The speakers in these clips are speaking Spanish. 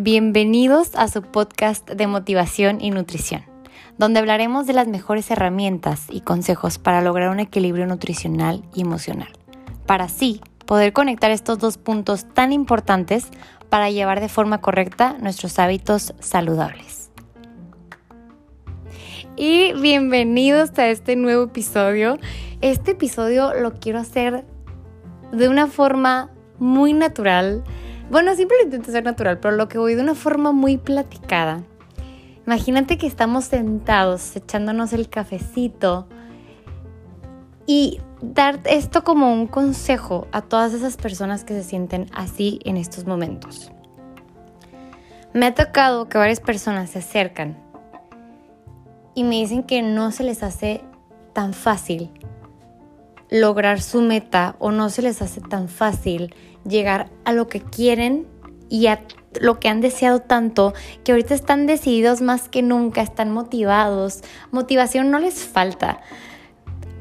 Bienvenidos a su podcast de motivación y nutrición, donde hablaremos de las mejores herramientas y consejos para lograr un equilibrio nutricional y emocional, para así poder conectar estos dos puntos tan importantes para llevar de forma correcta nuestros hábitos saludables. Y bienvenidos a este nuevo episodio. Este episodio lo quiero hacer de una forma muy natural, bueno, siempre lo intento ser natural, pero lo que voy de una forma muy platicada. Imagínate que estamos sentados echándonos el cafecito y dar esto como un consejo a todas esas personas que se sienten así en estos momentos. Me ha tocado que varias personas se acercan y me dicen que no se les hace tan fácil lograr su meta o no se les hace tan fácil llegar a lo que quieren y a lo que han deseado tanto, que ahorita están decididos más que nunca, están motivados. Motivación no les falta.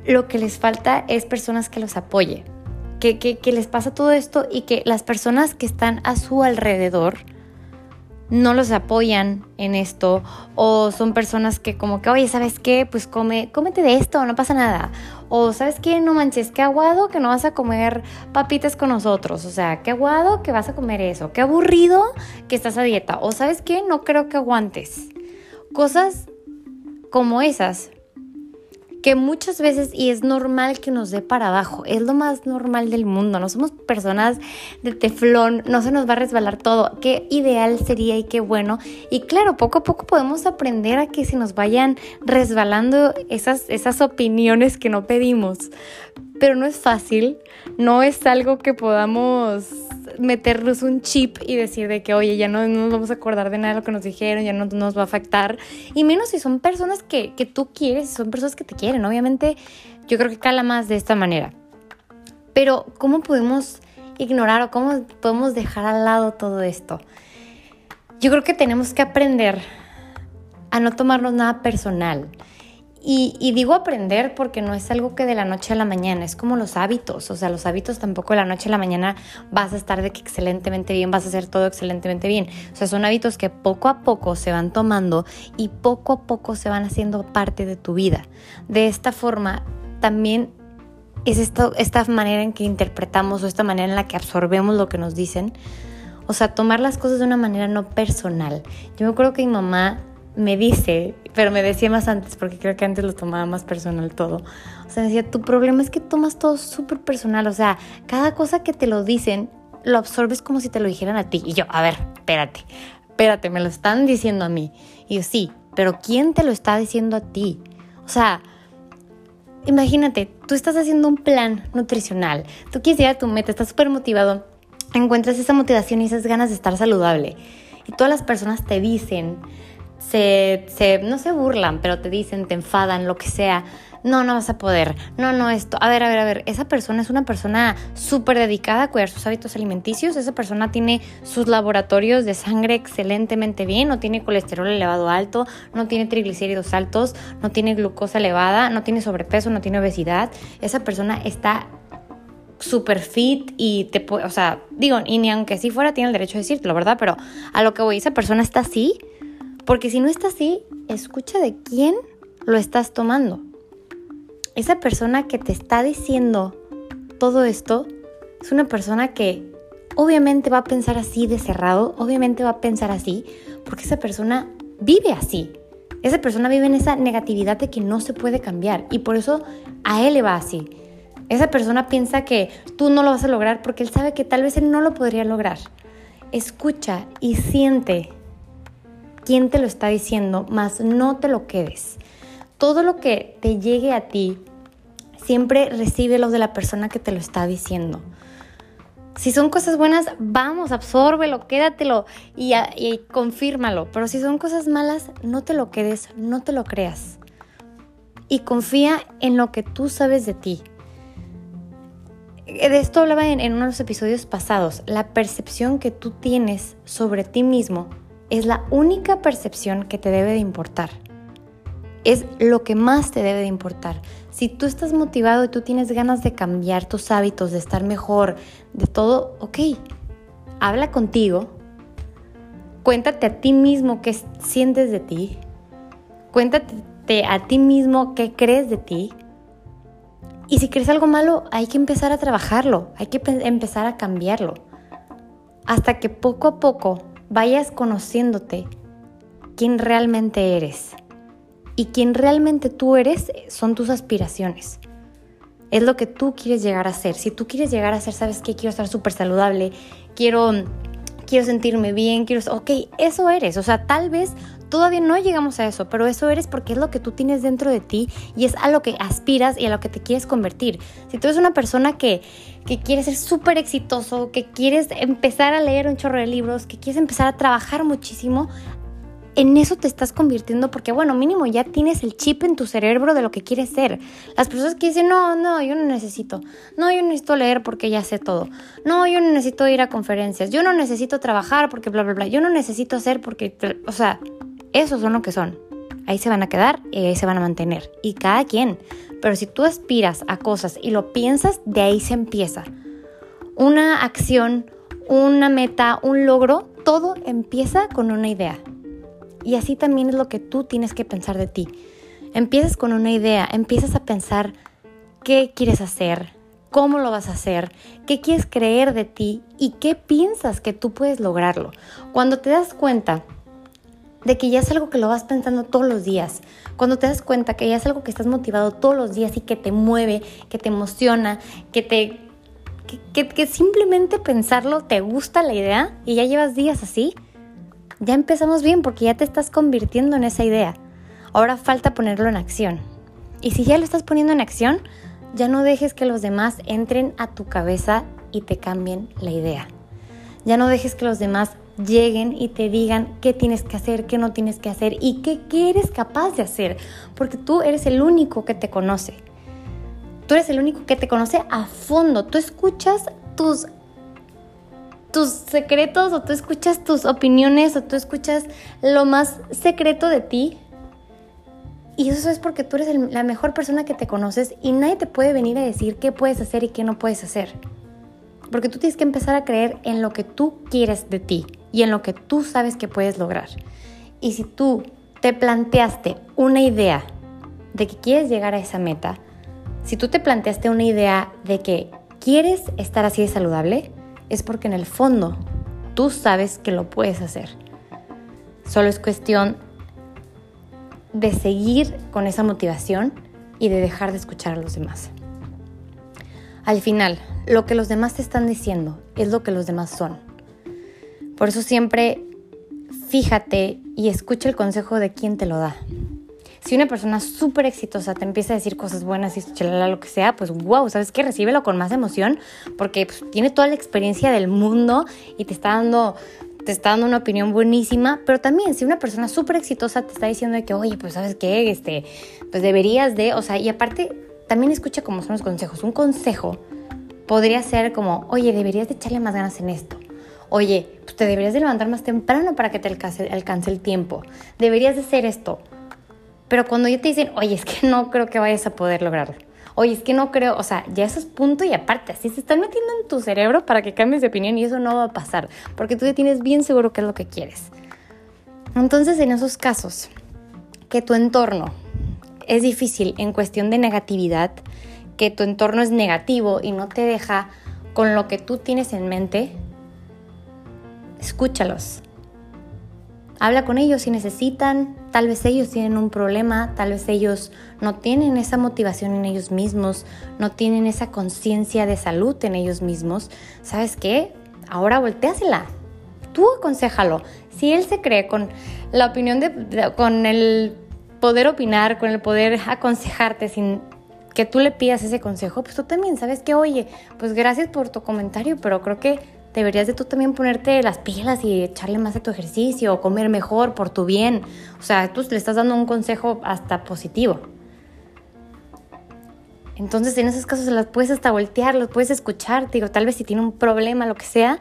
Lo que les falta es personas que los apoye, que, que les pasa todo esto y que las personas que están a su alrededor, no los apoyan en esto o son personas que como que, oye, ¿sabes qué? Pues come, cómete de esto, no pasa nada. O ¿sabes qué? No manches, qué aguado que no vas a comer papitas con nosotros. O sea, qué aguado que vas a comer eso. Qué aburrido que estás a dieta. O ¿sabes qué? No creo que aguantes. Cosas como esas que muchas veces, y es normal que nos dé para abajo, es lo más normal del mundo, no somos personas de teflón, no se nos va a resbalar todo, qué ideal sería y qué bueno, y claro, poco a poco podemos aprender a que se nos vayan resbalando esas, esas opiniones que no pedimos, pero no es fácil, no es algo que podamos meternos un chip y decir de que, oye, ya no, nos vamos a acordar de nada de lo que nos dijeron, ya no nos va a afectar. Y menos si son personas que, que tú quieres, son personas que te quieren. Obviamente, yo creo que cala más de esta manera. Pero, ¿cómo podemos ignorar o cómo podemos dejar al lado todo esto? Yo creo que tenemos que aprender a no tomarnos nada personal. Y, digo aprender porque no es algo que de la noche a la mañana, es como los hábitos, o sea, los hábitos tampoco de la noche a la mañana vas a estar de que excelentemente bien, vas a hacer todo excelentemente bien. O sea, son hábitos que poco a poco se van tomando y poco a poco se van haciendo parte de tu vida. De esta forma, también es esto, esta manera en que interpretamos o esta manera en la que absorbemos lo que nos dicen. O sea, tomar las cosas de una manera no personal. Yo me acuerdo que mi mamá me dice, pero me decía más antes, porque creo que antes lo tomaba más personal todo. O sea, decía, tu problema es que tomas todo súper personal. O sea, cada cosa que te lo dicen, lo absorbes como si te lo dijeran a ti. Y yo, a ver, espérate, espérate, me lo están diciendo a mí. Y yo, sí, pero ¿quién te lo está diciendo a ti? O sea, imagínate, tú estás haciendo un plan nutricional, tú quieres llegar a tu meta, estás súper motivado, encuentras esa motivación y esas ganas de estar saludable. Y todas las personas te dicen, se, no se burlan, pero te dicen, te enfadan, lo que sea. No, no vas a poder. No, no, esto. A ver, a ver, a ver. Esa persona es una persona súper dedicada a cuidar sus hábitos alimenticios. Esa persona tiene sus laboratorios de sangre excelentemente bien. No tiene colesterol elevado alto. No tiene triglicéridos altos. No tiene glucosa elevada. No tiene sobrepeso. No tiene obesidad. Esa persona está súper fit y te o sea, digo, y ni aunque sí fuera tiene el derecho a decirte, la ¿verdad? Pero a lo que voy, esa persona está así porque si no está así, escucha de quién lo estás tomando. Esa persona que te está diciendo todo esto es una persona que obviamente va a pensar así de cerrado, obviamente va a pensar así, porque esa persona vive así. Esa persona vive en esa negatividad de que no se puede cambiar y por eso a él le va así. Esa persona piensa que tú no lo vas a lograr porque él sabe que tal vez él no lo podría lograr. Escucha y siente quién te lo está diciendo, más no te lo quedes. Todo lo que te llegue a ti, siempre recibe lo de la persona que te lo está diciendo. Si son cosas buenas, vamos, absórbelo, quédatelo y, y confírmalo. Pero si son cosas malas, no te lo quedes, no te lo creas. Y confía en lo que tú sabes de ti. De esto hablaba en, en uno de los episodios pasados. La percepción que tú tienes sobre ti mismo es la única percepción que te debe de importar. Es lo que más te debe de importar. Si tú estás motivado y tú tienes ganas de cambiar tus hábitos, de estar mejor, de todo, ok, habla contigo, Cuéntate a ti mismo qué sientes de ti. Cuéntate a ti mismo qué crees de ti. Y si crees algo malo, hay que empezar a trabajarlo, hay que empezar a cambiarlo. Hasta que poco a poco vayas conociéndote quién realmente eres. Y quién realmente tú eres son tus aspiraciones. Es lo que tú quieres llegar a ser. Si tú quieres llegar a ser, sabes que quiero estar súper saludable, quiero, quiero sentirme bien, quiero... Ok, eso eres. O sea, tal vez todavía no llegamos a eso, pero eso eres porque es lo que tú tienes dentro de ti y es a lo que aspiras y a lo que te quieres convertir. Si tú eres una persona que, que quieres ser súper exitoso, que quieres empezar a leer un chorro de libros, que quieres empezar a trabajar muchísimo, en eso te estás convirtiendo porque, bueno, mínimo ya tienes el chip en tu cerebro de lo que quieres ser. Las personas que dicen, no, no, yo no necesito. No, yo necesito leer porque ya sé todo. No, yo no necesito ir a conferencias. Yo no necesito trabajar porque bla, bla, bla. Yo no necesito hacer porque, o sea, esos son lo que son. Ahí se van a quedar y ahí se van a mantener. Y cada quien. Pero si tú aspiras a cosas y lo piensas, de ahí se empieza. Una acción, una meta, un logro, todo empieza con una idea. Y así también es lo que tú tienes que pensar de ti. Empiezas con una idea, empiezas a pensar qué quieres hacer, cómo lo vas a hacer, qué quieres creer de ti y qué piensas que tú puedes lograrlo. Cuando te das cuenta de que ya es algo que lo vas pensando todos los días, cuando te das cuenta que ya es algo que estás motivado todos los días y que te mueve, que te emociona, que te que, simplemente pensarlo te gusta la idea y ya llevas días así, ya empezamos bien porque ya te estás convirtiendo en esa idea. Ahora falta ponerlo en acción. Y si ya lo estás poniendo en acción, ya no dejes que los demás entren a tu cabeza y te cambien la idea. Ya no dejes que los demás lleguen y te digan qué tienes que hacer, qué no tienes que hacer y qué, eres capaz de hacer. Porque tú eres el único que te conoce. Tú eres el único que te conoce a fondo. Tú escuchas tus tus secretos o tú escuchas tus opiniones o tú escuchas lo más secreto de ti. Y eso es porque tú eres la mejor persona que te conoces y nadie te puede venir a decir qué puedes hacer y qué no puedes hacer. Porque tú tienes que empezar a creer en lo que tú quieres de ti y en lo que tú sabes que puedes lograr. Y si tú te planteaste una idea de que quieres llegar a esa meta, si tú te planteaste una idea de que quieres estar así de saludable, es porque en el fondo tú sabes que lo puedes hacer. Solo es cuestión de seguir con esa motivación y de dejar de escuchar a los demás. Al final, lo que los demás te están diciendo es lo que los demás son. Por eso siempre fíjate y escucha el consejo de quien te lo da si una persona súper exitosa te empieza a decir cosas buenas y chalala, lo que sea, pues wow, ¿sabes qué? Recíbelo con más emoción porque pues, tiene toda la experiencia del mundo y te está dando te está dando una opinión buenísima, pero también si una persona súper exitosa te está diciendo que, oye, pues sabes qué, este, pues deberías de, o sea, y aparte también escucha cómo son los consejos. Un consejo podría ser como, oye, deberías de echarle más ganas en esto. Oye, pues te deberías de levantar más temprano para que te alcance, el tiempo. Deberías de hacer esto. Pero cuando ya te dicen, oye, es que no creo que vayas a poder lograrlo. Oye, es que no creo, o sea, ya eso es punto y aparte, así se están metiendo en tu cerebro para que cambies de opinión y eso no va a pasar, porque tú ya tienes bien seguro qué es lo que quieres. Entonces, en esos casos, que tu entorno es difícil en cuestión de negatividad, que tu entorno es negativo y no te deja con lo que tú tienes en mente, escúchalos, Habla con ellos si necesitan, tal vez ellos tienen un problema, tal vez ellos no tienen esa motivación en ellos mismos, no tienen esa conciencia de salud en ellos mismos. ¿Sabes qué? Ahora volteásela. Tú aconsejalo. Si él se cree con la opinión de, con el poder opinar, con el poder aconsejarte sin que tú le pidas ese consejo, pues tú también sabes que, oye, pues gracias por tu comentario, pero creo que deberías de tú también ponerte las pilas y echarle más a tu ejercicio o comer mejor por tu bien. O sea, tú le estás dando un consejo hasta positivo. Entonces, en esos casos las puedes hasta voltear, los puedes escuchar, digo, tal vez si tiene un problema, lo que sea.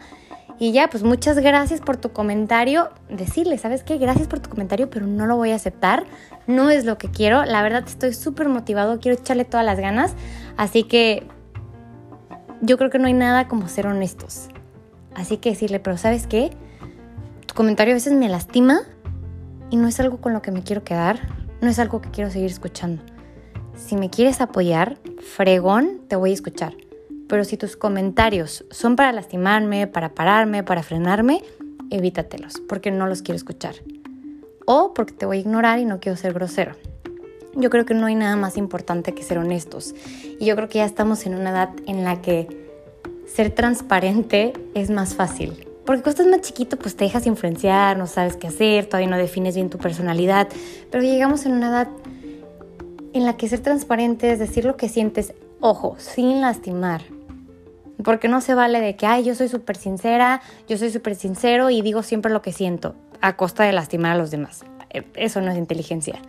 Y ya, pues muchas gracias por tu comentario. Decirle, ¿sabes qué? Gracias por tu comentario, pero no lo voy a aceptar. No es lo que quiero. La verdad estoy súper motivado, quiero echarle todas las ganas. Así que yo creo que no hay nada como ser honestos. Así que decirle, pero ¿sabes qué? Tu comentario a veces me lastima y no es algo con lo que me quiero quedar, no es algo que quiero seguir escuchando. Si me quieres apoyar, fregón, te voy a escuchar. Pero si tus comentarios son para lastimarme, para pararme, para frenarme, evítatelos, porque no los quiero escuchar. O porque te voy a ignorar y no quiero ser grosero. Yo creo que no hay nada más importante que ser honestos. Y yo creo que ya estamos en una edad en la que ser transparente es más fácil. Porque cuando estás más chiquito, pues te dejas influenciar, no sabes qué hacer, todavía no defines bien tu personalidad. Pero llegamos en una edad en la que ser transparente es decir lo que sientes, ojo, sin lastimar. Porque no se vale de que, ay, yo soy súper sincera, yo soy súper sincero y digo siempre lo que siento, a costa de lastimar a los demás. Eh, eso no es inteligencia.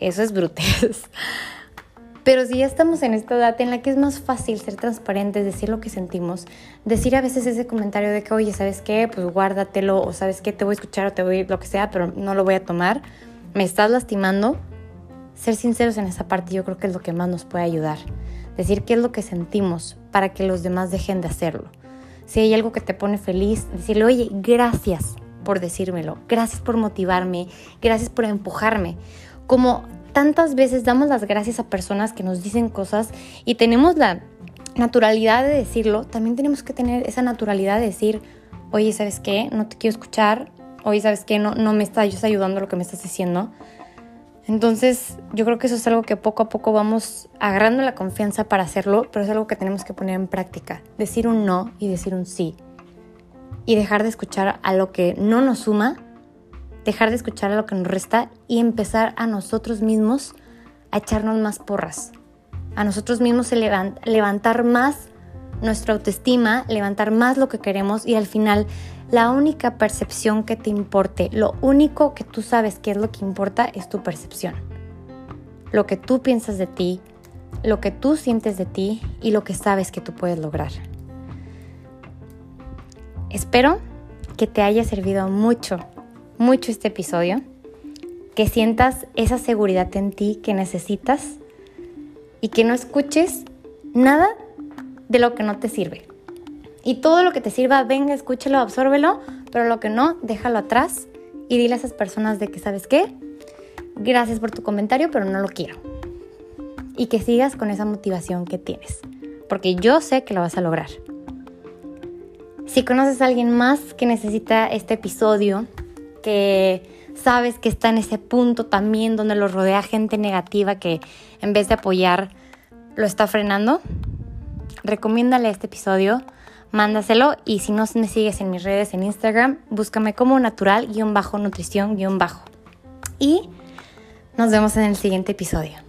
Eso es brutez. Pero si ya estamos en esta edad en la que es más fácil ser transparentes, decir lo que sentimos, decir a veces ese comentario de que, oye, ¿sabes qué? Pues guárdatelo, o ¿sabes qué? Te voy a escuchar o te voy lo que sea, pero no lo voy a tomar. Me estás lastimando. Ser sinceros en esa parte yo creo que es lo que más nos puede ayudar. Decir qué es lo que sentimos para que los demás dejen de hacerlo. Si hay algo que te pone feliz, decirle, oye, gracias por decírmelo, gracias por motivarme, gracias por empujarme. Como tantas veces damos las gracias a personas que nos dicen cosas y tenemos la naturalidad de decirlo, también tenemos que tener esa naturalidad de decir, oye, ¿sabes qué? No te quiero escuchar, oye, ¿sabes qué? No, no me estás ayudando lo que me estás diciendo. Entonces, yo creo que eso es algo que poco a poco vamos agarrando la confianza para hacerlo, pero es algo que tenemos que poner en práctica. Decir un no y decir un sí. Y dejar de escuchar a lo que no nos suma dejar de escuchar a lo que nos resta y empezar a nosotros mismos a echarnos más porras, a nosotros mismos levantar más nuestra autoestima, levantar más lo que queremos y al final la única percepción que te importe, lo único que tú sabes que es lo que importa es tu percepción. Lo que tú piensas de ti, lo que tú sientes de ti y lo que sabes que tú puedes lograr. Espero que te haya servido mucho mucho este episodio, que sientas esa seguridad en ti que necesitas y que no escuches nada de lo que no te sirve. Y todo lo que te sirva, venga, escúchelo, absórbelo, pero lo que no, déjalo atrás y dile a esas personas de que, ¿sabes qué? Gracias por tu comentario, pero no lo quiero. Y que sigas con esa motivación que tienes, porque yo sé que lo vas a lograr. Si conoces a alguien más que necesita este episodio, que sabes que está en ese punto también donde lo rodea gente negativa que en vez de apoyar lo está frenando, recomiéndale este episodio, mándaselo y si no me sigues en mis redes en Instagram, búscame como natural-nutrición-bajo. Y nos vemos en el siguiente episodio.